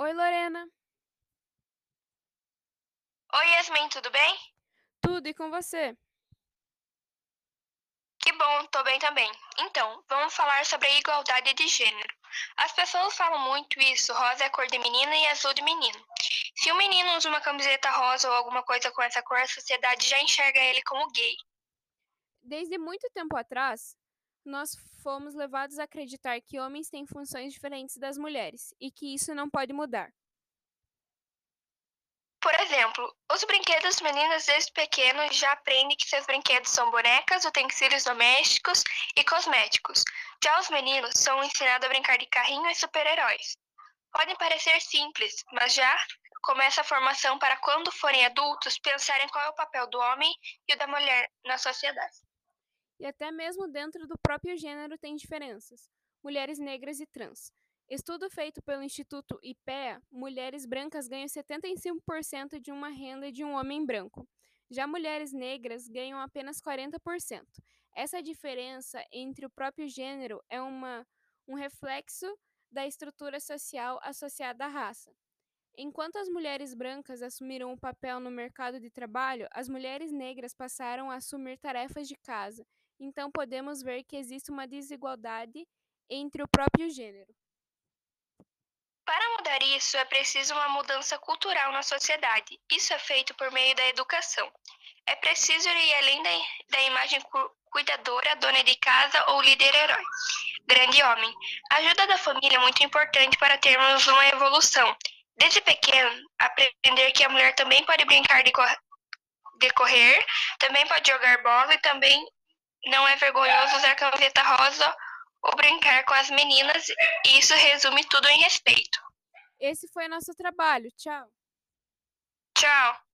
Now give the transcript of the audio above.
Oi, Lorena. Oi, Yasmin, tudo bem? Tudo e com você? Que bom, tô bem também. Então, vamos falar sobre a igualdade de gênero. As pessoas falam muito isso, rosa é a cor de menina e azul de menino. Se um menino usa uma camiseta rosa ou alguma coisa com essa cor, a sociedade já enxerga ele como gay. Desde muito tempo atrás, nós fomos levados a acreditar que homens têm funções diferentes das mulheres e que isso não pode mudar. Por exemplo, os brinquedos dos meninos desde pequenos já aprendem que seus brinquedos são bonecas, utensílios domésticos e cosméticos. Já os meninos são ensinados a brincar de carrinho e super-heróis. Podem parecer simples, mas já começa a formação para quando forem adultos pensarem qual é o papel do homem e o da mulher na sociedade. E até mesmo dentro do próprio gênero tem diferenças. Mulheres negras e trans. Estudo feito pelo Instituto IPEA, mulheres brancas ganham 75% de uma renda de um homem branco. Já mulheres negras ganham apenas 40%. Essa diferença entre o próprio gênero é uma, um reflexo da estrutura social associada à raça. Enquanto as mulheres brancas assumiram o papel no mercado de trabalho, as mulheres negras passaram a assumir tarefas de casa. Então podemos ver que existe uma desigualdade entre o próprio gênero. Para mudar isso, é preciso uma mudança cultural na sociedade. Isso é feito por meio da educação. É preciso ir além da, da imagem cu cuidadora, dona de casa ou líder herói. Grande homem. A ajuda da família é muito importante para termos uma evolução. Desde pequeno, aprender que a mulher também pode brincar de correr, também pode jogar bola e também não é vergonhoso usar camiseta rosa ou brincar com as meninas, e isso resume tudo em respeito. Esse foi nosso trabalho. Tchau. Tchau.